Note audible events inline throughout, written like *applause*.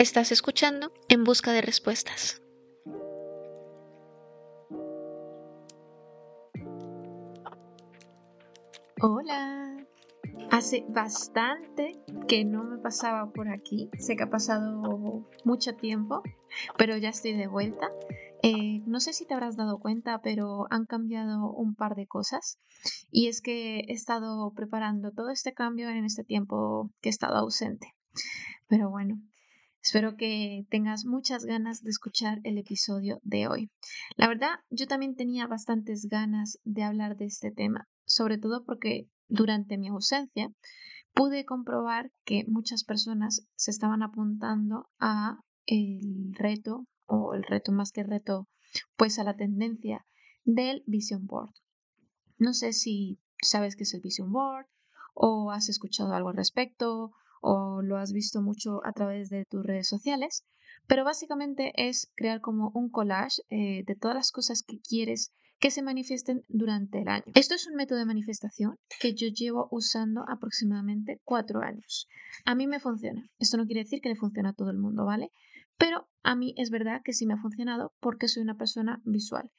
Estás escuchando En Busca de Respuestas. Hola. Hace bastante que no me pasaba por aquí. Sé que ha pasado mucho tiempo, pero ya estoy de vuelta. Eh, no sé si te habrás dado cuenta, pero han cambiado un par de cosas. Y es que he estado preparando todo este cambio en este tiempo que he estado ausente. Pero bueno, espero que tengas muchas ganas de escuchar el episodio de hoy. La verdad, yo también tenía bastantes ganas de hablar de este tema sobre todo porque durante mi ausencia pude comprobar que muchas personas se estaban apuntando a el reto o el reto más que reto pues a la tendencia del Vision Board. No sé si sabes qué es el Vision Board o has escuchado algo al respecto o lo has visto mucho a través de tus redes sociales, pero básicamente es crear como un collage eh, de todas las cosas que quieres que se manifiesten durante el año. Esto es un método de manifestación que yo llevo usando aproximadamente cuatro años. A mí me funciona. Esto no quiere decir que le funcione a todo el mundo, ¿vale? Pero a mí es verdad que sí me ha funcionado porque soy una persona visual.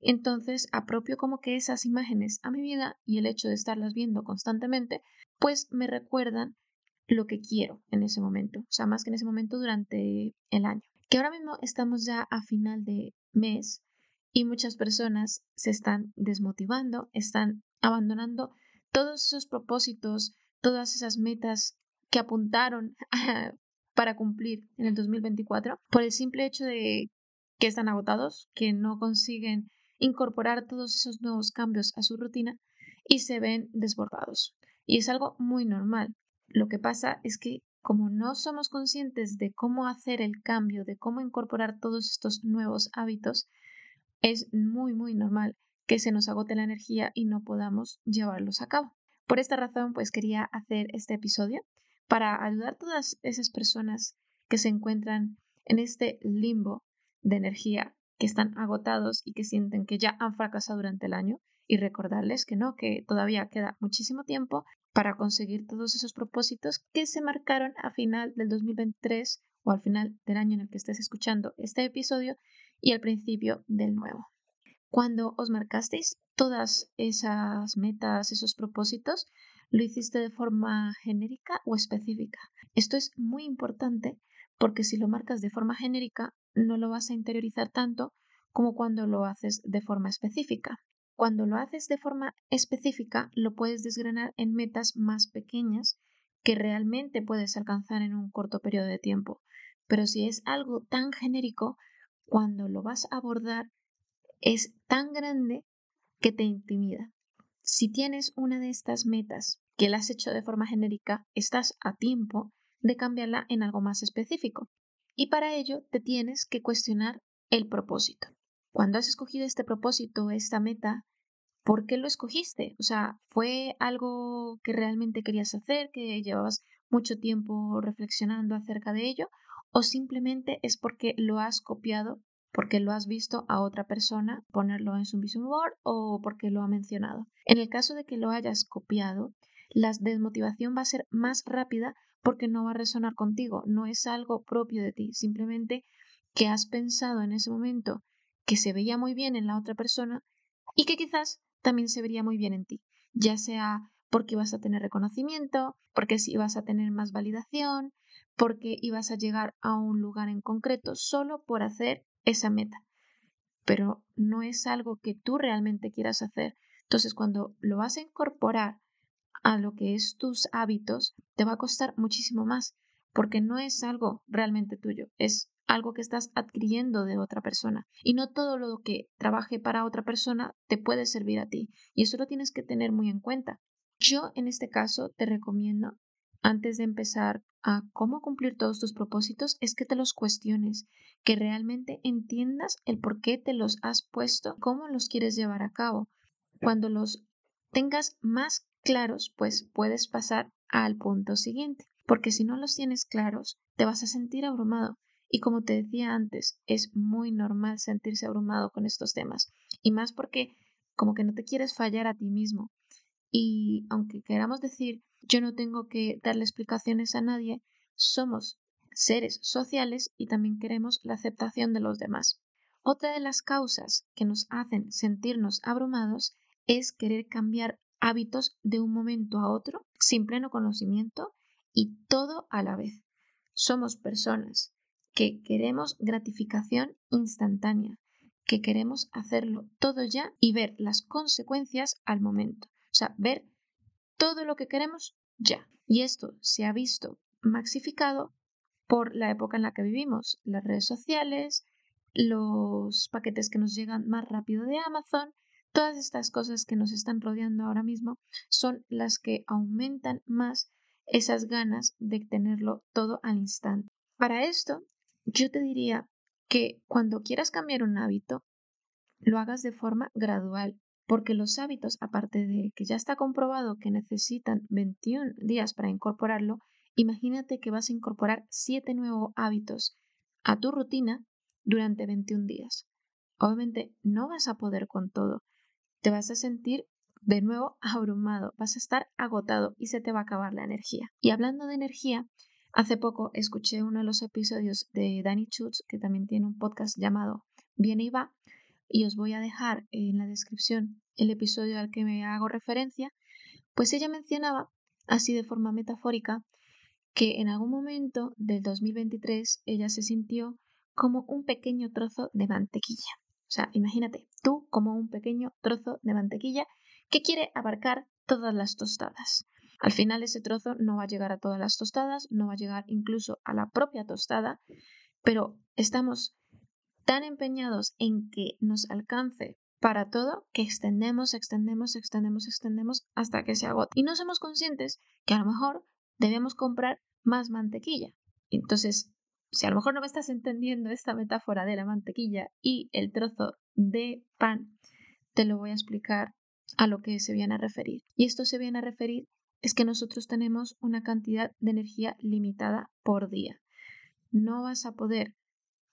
Entonces apropio como que esas imágenes a mi vida y el hecho de estarlas viendo constantemente, pues me recuerdan lo que quiero en ese momento, o sea, más que en ese momento durante el año. Que ahora mismo estamos ya a final de mes, y muchas personas se están desmotivando, están abandonando todos esos propósitos, todas esas metas que apuntaron *laughs* para cumplir en el 2024 por el simple hecho de que están agotados, que no consiguen incorporar todos esos nuevos cambios a su rutina y se ven desbordados. Y es algo muy normal. Lo que pasa es que como no somos conscientes de cómo hacer el cambio, de cómo incorporar todos estos nuevos hábitos, es muy, muy normal que se nos agote la energía y no podamos llevarlos a cabo. Por esta razón, pues quería hacer este episodio para ayudar a todas esas personas que se encuentran en este limbo de energía, que están agotados y que sienten que ya han fracasado durante el año y recordarles que no, que todavía queda muchísimo tiempo para conseguir todos esos propósitos que se marcaron a final del 2023 o al final del año en el que estés escuchando este episodio y al principio del nuevo. Cuando os marcasteis todas esas metas, esos propósitos, lo hiciste de forma genérica o específica. Esto es muy importante porque si lo marcas de forma genérica no lo vas a interiorizar tanto como cuando lo haces de forma específica. Cuando lo haces de forma específica lo puedes desgranar en metas más pequeñas que realmente puedes alcanzar en un corto periodo de tiempo. Pero si es algo tan genérico, cuando lo vas a abordar es tan grande que te intimida. Si tienes una de estas metas que la has hecho de forma genérica, estás a tiempo de cambiarla en algo más específico. Y para ello te tienes que cuestionar el propósito. Cuando has escogido este propósito, esta meta, ¿por qué lo escogiste? O sea, ¿fue algo que realmente querías hacer, que llevabas mucho tiempo reflexionando acerca de ello? o simplemente es porque lo has copiado, porque lo has visto a otra persona ponerlo en su vision board o porque lo ha mencionado. En el caso de que lo hayas copiado, la desmotivación va a ser más rápida porque no va a resonar contigo, no es algo propio de ti, simplemente que has pensado en ese momento que se veía muy bien en la otra persona y que quizás también se vería muy bien en ti, ya sea porque vas a tener reconocimiento, porque si vas a tener más validación, porque ibas a llegar a un lugar en concreto solo por hacer esa meta. Pero no es algo que tú realmente quieras hacer. Entonces, cuando lo vas a incorporar a lo que es tus hábitos, te va a costar muchísimo más, porque no es algo realmente tuyo, es algo que estás adquiriendo de otra persona. Y no todo lo que trabaje para otra persona te puede servir a ti. Y eso lo tienes que tener muy en cuenta. Yo en este caso te recomiendo antes de empezar a cómo cumplir todos tus propósitos es que te los cuestiones, que realmente entiendas el por qué te los has puesto, cómo los quieres llevar a cabo. Cuando los tengas más claros, pues puedes pasar al punto siguiente, porque si no los tienes claros, te vas a sentir abrumado. Y como te decía antes, es muy normal sentirse abrumado con estos temas, y más porque como que no te quieres fallar a ti mismo. Y aunque queramos decir yo no tengo que darle explicaciones a nadie, somos seres sociales y también queremos la aceptación de los demás. Otra de las causas que nos hacen sentirnos abrumados es querer cambiar hábitos de un momento a otro sin pleno conocimiento y todo a la vez. Somos personas que queremos gratificación instantánea, que queremos hacerlo todo ya y ver las consecuencias al momento. O sea, ver todo lo que queremos ya. Y esto se ha visto maxificado por la época en la que vivimos, las redes sociales, los paquetes que nos llegan más rápido de Amazon, todas estas cosas que nos están rodeando ahora mismo son las que aumentan más esas ganas de tenerlo todo al instante. Para esto, yo te diría que cuando quieras cambiar un hábito, lo hagas de forma gradual, porque los hábitos, aparte de que ya está comprobado que necesitan 21 días para incorporarlo, imagínate que vas a incorporar 7 nuevos hábitos a tu rutina durante 21 días. Obviamente no vas a poder con todo, te vas a sentir de nuevo abrumado, vas a estar agotado y se te va a acabar la energía. Y hablando de energía, hace poco escuché uno de los episodios de Danny Schutz, que también tiene un podcast llamado Viene y va, y os voy a dejar en la descripción el episodio al que me hago referencia, pues ella mencionaba, así de forma metafórica, que en algún momento del 2023 ella se sintió como un pequeño trozo de mantequilla. O sea, imagínate tú como un pequeño trozo de mantequilla que quiere abarcar todas las tostadas. Al final ese trozo no va a llegar a todas las tostadas, no va a llegar incluso a la propia tostada, pero estamos tan empeñados en que nos alcance para todo que extendemos, extendemos, extendemos, extendemos hasta que se agote. Y no somos conscientes que a lo mejor debemos comprar más mantequilla. Entonces, si a lo mejor no me estás entendiendo esta metáfora de la mantequilla y el trozo de pan, te lo voy a explicar a lo que se viene a referir. Y esto se viene a referir es que nosotros tenemos una cantidad de energía limitada por día. No vas a poder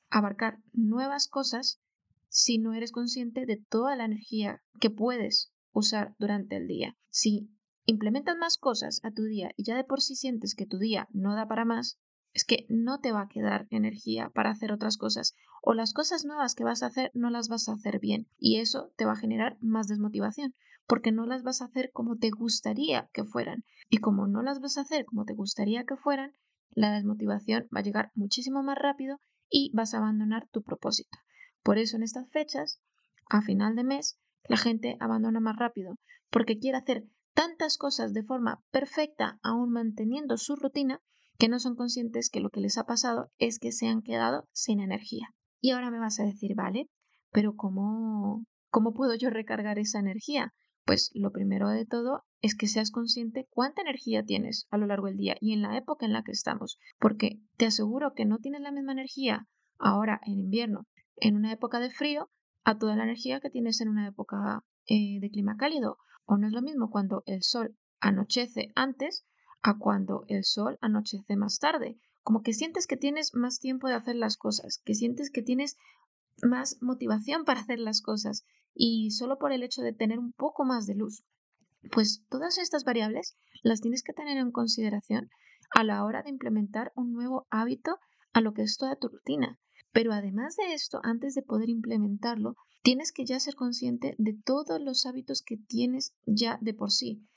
abarcar nuevas cosas si no eres consciente de toda la energía que puedes usar durante el día. Si implementas más cosas a tu día y ya de por sí sientes que tu día no da para más, es que no te va a quedar energía para hacer otras cosas o las cosas nuevas que vas a hacer no las vas a hacer bien y eso te va a generar más desmotivación porque no las vas a hacer como te gustaría que fueran y como no las vas a hacer como te gustaría que fueran, la desmotivación va a llegar muchísimo más rápido y vas a abandonar tu propósito. Por eso en estas fechas, a final de mes, la gente abandona más rápido porque quiere hacer tantas cosas de forma perfecta aún manteniendo su rutina que no son conscientes que lo que les ha pasado es que se han quedado sin energía. Y ahora me vas a decir, vale, pero ¿cómo, cómo puedo yo recargar esa energía? Pues lo primero de todo es que seas consciente cuánta energía tienes a lo largo del día y en la época en la que estamos, porque te aseguro que no tienes la misma energía ahora en invierno, en una época de frío, a toda la energía que tienes en una época eh, de clima cálido. O no es lo mismo cuando el sol anochece antes a cuando el sol anochece más tarde. Como que sientes que tienes más tiempo de hacer las cosas, que sientes que tienes más motivación para hacer las cosas y solo por el hecho de tener un poco más de luz. Pues todas estas variables las tienes que tener en consideración a la hora de implementar un nuevo hábito a lo que es toda tu rutina. Pero además de esto, antes de poder implementarlo, tienes que ya ser consciente de todos los hábitos que tienes ya de por sí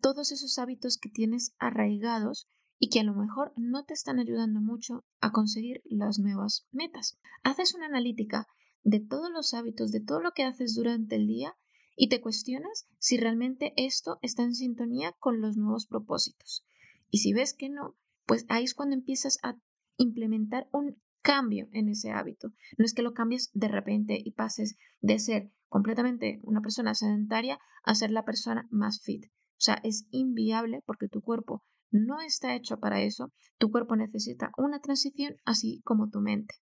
todos esos hábitos que tienes arraigados y que a lo mejor no te están ayudando mucho a conseguir las nuevas metas. Haces una analítica de todos los hábitos, de todo lo que haces durante el día y te cuestionas si realmente esto está en sintonía con los nuevos propósitos. Y si ves que no, pues ahí es cuando empiezas a implementar un cambio en ese hábito. No es que lo cambies de repente y pases de ser completamente una persona sedentaria a ser la persona más fit. O sea, es inviable porque tu cuerpo no está hecho para eso. Tu cuerpo necesita una transición así como tu mente.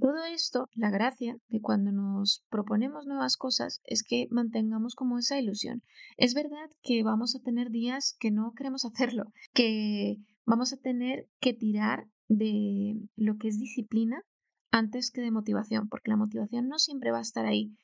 Todo esto, la gracia de cuando nos proponemos nuevas cosas es que mantengamos como esa ilusión. Es verdad que vamos a tener días que no queremos *laughs* hacerlo, que vamos a tener que tirar de lo que es disciplina antes que de motivación, porque la motivación no siempre va a estar ahí.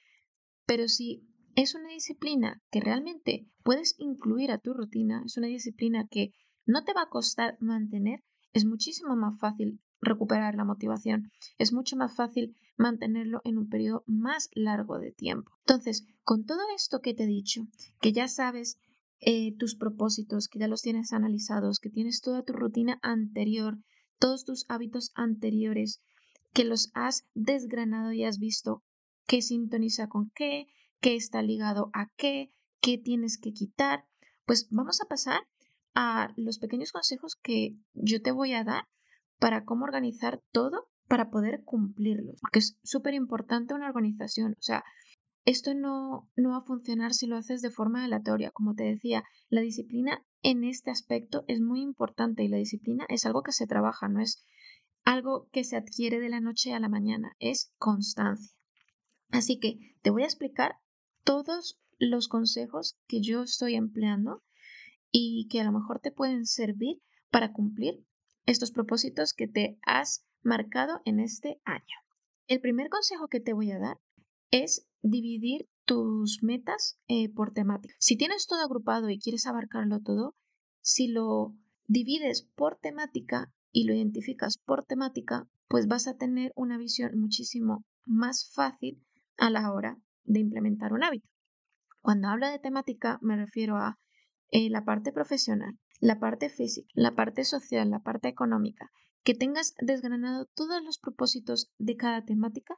Pero si es una disciplina que realmente puedes incluir a tu rutina, es una disciplina que no te va a costar mantener, es muchísimo más fácil recuperar la motivación. Es mucho más fácil mantenerlo en un periodo más largo de tiempo. Entonces, con todo esto que te he dicho, que ya sabes eh, tus propósitos, que ya los tienes analizados, que tienes toda tu rutina anterior, todos tus hábitos anteriores, que los has desgranado y has visto qué sintoniza con qué, qué está ligado a qué, qué tienes que quitar, pues vamos a pasar a los pequeños consejos que yo te voy a dar para cómo organizar todo para poder cumplirlos, porque es súper importante una organización, o sea, esto no, no va a funcionar si lo haces de forma aleatoria. Como te decía, la disciplina en este aspecto es muy importante y la disciplina es algo que se trabaja, no es algo que se adquiere de la noche a la mañana, es constancia. Así que te voy a explicar todos los consejos que yo estoy empleando y que a lo mejor te pueden servir para cumplir estos propósitos que te has marcado en este año. El primer consejo que te voy a dar es dividir tus metas eh, por temática. Si tienes todo agrupado y quieres abarcarlo todo, si lo divides por temática y lo identificas por temática, pues vas a tener una visión muchísimo más fácil a la hora de implementar un hábito. Cuando hablo de temática me refiero a eh, la parte profesional, la parte física, la parte social, la parte económica, que tengas desgranado todos los propósitos de cada temática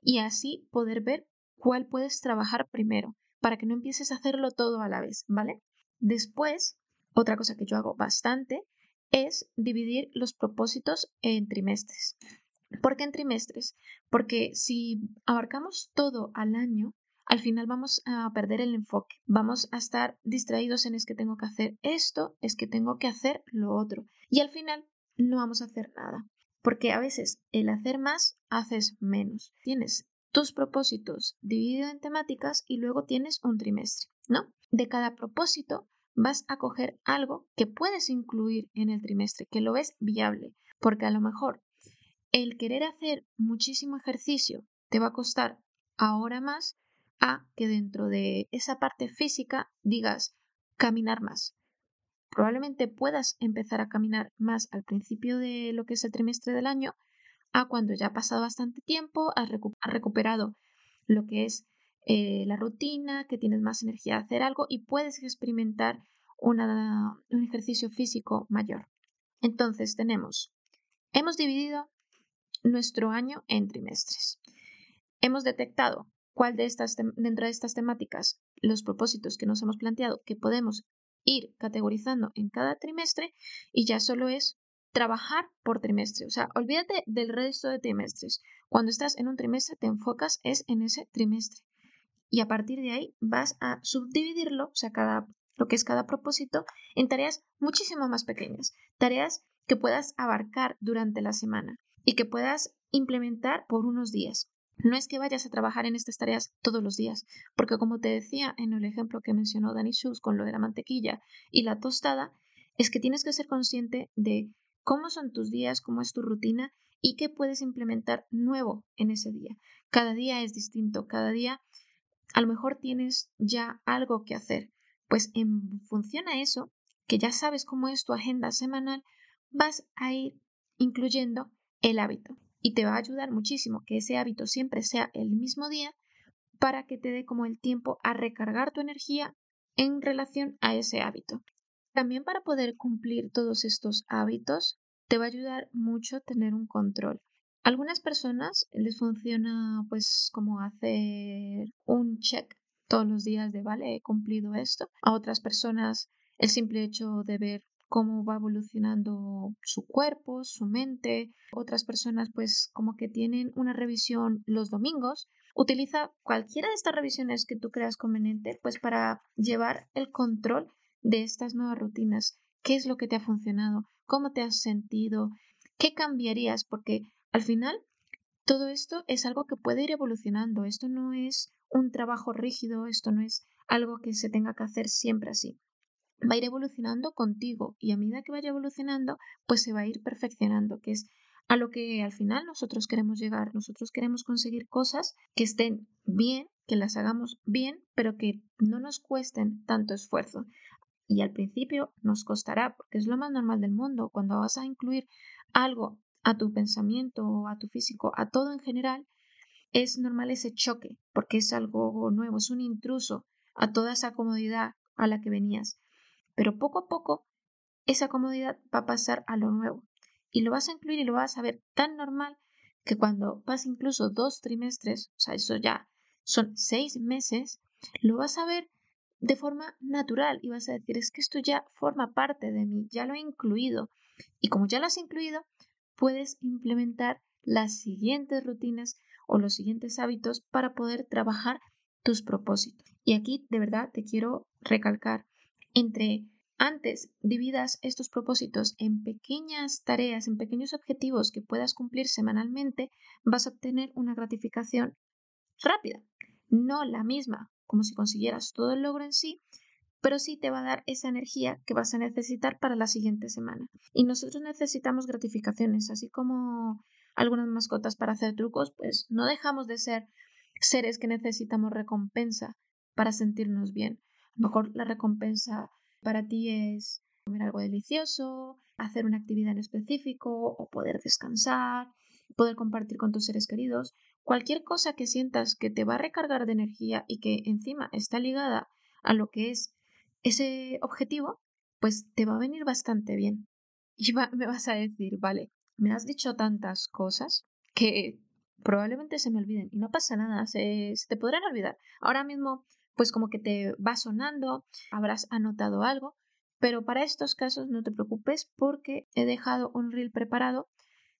y así poder ver cuál puedes trabajar primero para que no empieces a hacerlo todo a la vez, ¿vale? Después, otra cosa que yo hago bastante es dividir los propósitos en trimestres. ¿Por qué en trimestres? Porque si abarcamos todo al año, al final vamos a perder el enfoque, vamos a estar distraídos en es que tengo que hacer esto, es que tengo que hacer lo otro. Y al final no vamos a hacer nada, porque a veces el hacer más haces menos. Tienes tus propósitos divididos en temáticas y luego tienes un trimestre, ¿no? De cada propósito vas a coger algo que puedes incluir en el trimestre, que lo ves viable, porque a lo mejor el querer hacer muchísimo ejercicio te va a costar ahora más a que dentro de esa parte física digas caminar más. Probablemente puedas empezar a caminar más al principio de lo que es el trimestre del año, a cuando ya ha pasado bastante tiempo, has, recuperado lo que es eh, la rutina, que tienes más energía de hacer algo y puedes experimentar un ejercicio físico mayor. Entonces tenemos, hemos dividido nuestro año en trimestres. Hemos detectado cuál de estas, dentro de estas temáticas, los propósitos que nos hemos planteado que podemos ir categorizando en cada trimestre y ya solo es trabajar por trimestre. O sea, olvídate del resto de trimestres. Cuando estás en un trimestre, te enfocas es en ese trimestre. Y a partir de ahí vas a subdividirlo, o sea, cada, lo que es cada propósito, en tareas muchísimo más pequeñas. Tareas que puedas abarcar durante la semana y que puedas implementar por unos días. No es que vayas a trabajar en estas tareas todos los días, porque como te decía en el ejemplo que mencionó Danny Schultz con lo de la mantequilla y la tostada, es que tienes que ser consciente de cómo son tus días, cómo es tu rutina y qué puedes implementar nuevo en ese día. Cada día es distinto, cada día a lo mejor tienes ya algo que hacer. Pues en función a eso, que ya sabes cómo es tu agenda semanal, vas a ir incluyendo el hábito y te va a ayudar muchísimo que ese hábito siempre sea el mismo día para que te dé como el tiempo a recargar tu energía en relación a ese hábito. También para poder cumplir todos estos hábitos te va a ayudar mucho tener un control. algunas personas les funciona pues como hacer un check todos los días de vale, he cumplido esto. A otras personas el simple hecho de ver cómo va evolucionando su cuerpo, su mente. Otras personas pues como que tienen una revisión los domingos. Utiliza cualquiera de estas revisiones que tú creas conveniente pues para llevar el control de estas nuevas rutinas. ¿Qué es lo que te ha funcionado? ¿Cómo te has sentido? ¿Qué cambiarías? Porque al final todo esto es algo que puede ir evolucionando. Esto no es un trabajo rígido, esto no es algo que se tenga que hacer siempre así va a ir evolucionando contigo y a medida que vaya evolucionando, pues se va a ir perfeccionando, que es a lo que al final nosotros queremos llegar. Nosotros queremos conseguir cosas que estén bien, que las hagamos bien, pero que no nos cuesten tanto esfuerzo. Y al principio nos costará, porque es lo más normal del mundo. Cuando vas a incluir algo a tu pensamiento o a tu físico, a todo en general, es normal ese choque, porque es algo nuevo, es un intruso a toda esa comodidad a la que venías. Pero poco a poco, esa comodidad va a pasar a lo nuevo. Y lo vas a incluir y lo vas a ver tan normal que cuando pase incluso dos trimestres, o sea, eso ya son seis meses, lo vas a ver de forma natural y vas a decir, es que esto ya forma parte de mí, ya lo he incluido. Y como ya lo has incluido, puedes implementar las siguientes rutinas o los siguientes hábitos para poder trabajar tus propósitos. Y aquí de verdad te quiero recalcar, entre antes dividas estos propósitos en pequeñas tareas, en pequeños objetivos que puedas cumplir semanalmente, vas a obtener una gratificación rápida, no la misma como si consiguieras todo el logro en sí, pero sí te va a dar esa energía que vas a necesitar para la siguiente semana. Y nosotros necesitamos gratificaciones, así como algunas mascotas para hacer trucos, pues no dejamos de ser seres que necesitamos recompensa para sentirnos bien. A lo mejor la recompensa para ti es comer algo delicioso, hacer una actividad en específico o poder descansar, poder compartir con tus seres queridos. Cualquier cosa que sientas que te va a recargar de energía y que encima está ligada a lo que es ese objetivo, pues te va a venir bastante bien. Y me vas a decir, vale, me has dicho tantas cosas que probablemente se me olviden y no pasa nada, se, se te podrán olvidar. Ahora mismo, pues como que te va sonando, habrás anotado algo, pero para estos casos no te preocupes porque he dejado un reel preparado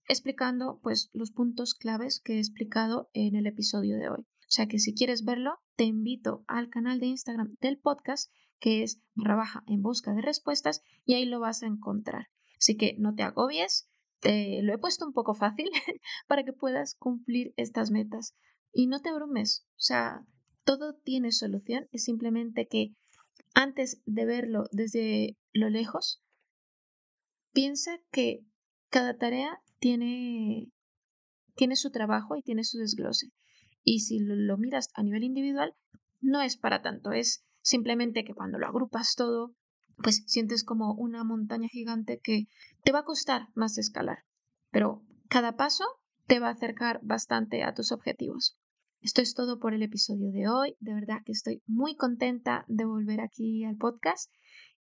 explicando pues los puntos claves que he explicado en el episodio de hoy. O sea que si quieres verlo, te invito al canal de Instagram del podcast que es trabaja en busca de respuestas y ahí lo vas a encontrar. Así que no te agobies, te lo he puesto un poco fácil *laughs* para que puedas cumplir estas metas y no te abrumes. O sea, todo tiene solución, es simplemente que antes de verlo desde lo lejos, piensa que cada tarea tiene, tiene su trabajo y tiene su desglose. Y si lo, miras a nivel individual, no es para tanto, es simplemente que cuando lo agrupas todo, pues sientes como una montaña gigante que te va a costar más escalar. Pero cada paso te va a acercar bastante a tus objetivos. Esto es todo por el episodio de hoy. De verdad que estoy muy contenta de volver aquí al podcast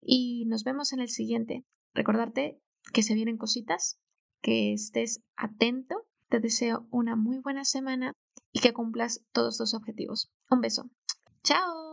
y nos vemos en el siguiente. Recordarte que se vienen cositas, que estés atento. Te deseo una muy buena semana y que cumplas todos tus objetivos. Un beso. Chao.